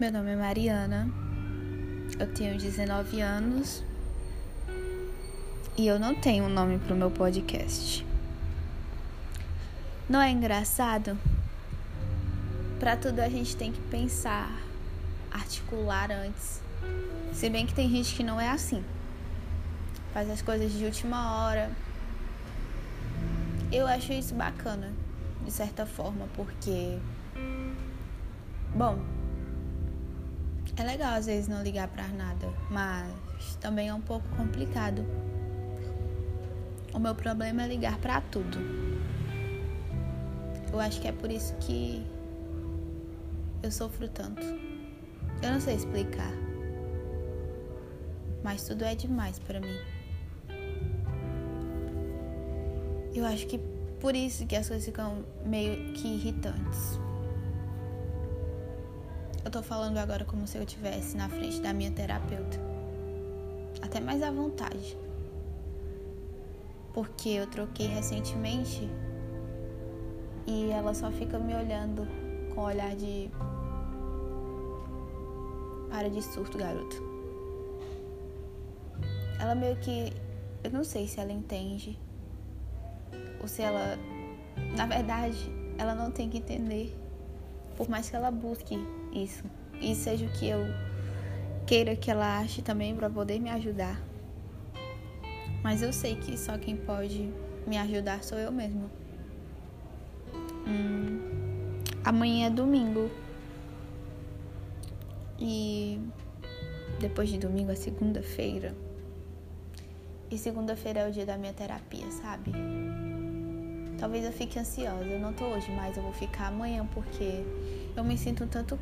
Meu nome é Mariana, eu tenho 19 anos e eu não tenho um nome para o meu podcast. Não é engraçado? Para tudo a gente tem que pensar, articular antes. Se bem que tem gente que não é assim. Faz as coisas de última hora. Eu acho isso bacana, de certa forma, porque. Bom, é legal às vezes não ligar para nada, mas também é um pouco complicado. O meu problema é ligar para tudo. Eu acho que é por isso que eu sofro tanto. Eu não sei explicar. Mas tudo é demais para mim. Eu acho que por isso que as coisas ficam meio que irritantes. Eu tô falando agora como se eu estivesse na frente da minha terapeuta. Até mais à vontade. Porque eu troquei recentemente e ela só fica me olhando com olhar de. Para de surto, garoto. Ela meio que. Eu não sei se ela entende. Ou se ela. Na verdade, ela não tem que entender. Por mais que ela busque isso. E seja o que eu queira que ela ache também para poder me ajudar. Mas eu sei que só quem pode me ajudar sou eu mesma. Hum, amanhã é domingo. E depois de domingo é segunda-feira. E segunda-feira é o dia da minha terapia, sabe? Talvez eu fique ansiosa. Eu não tô hoje, mas eu vou ficar amanhã porque eu me sinto tanto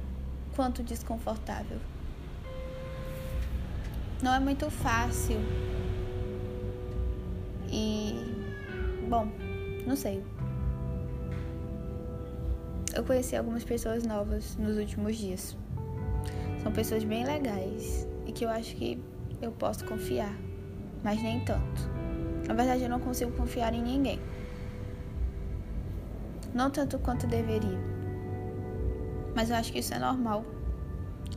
quanto desconfortável. Não é muito fácil. E. Bom, não sei. Eu conheci algumas pessoas novas nos últimos dias. São pessoas bem legais e que eu acho que eu posso confiar, mas nem tanto. Na verdade, eu não consigo confiar em ninguém. Não tanto quanto deveria. Mas eu acho que isso é normal.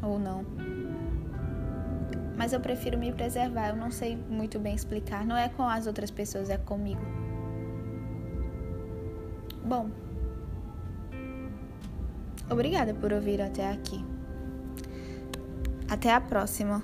Ou não. Mas eu prefiro me preservar. Eu não sei muito bem explicar. Não é com as outras pessoas, é comigo. Bom. Obrigada por ouvir até aqui. Até a próxima.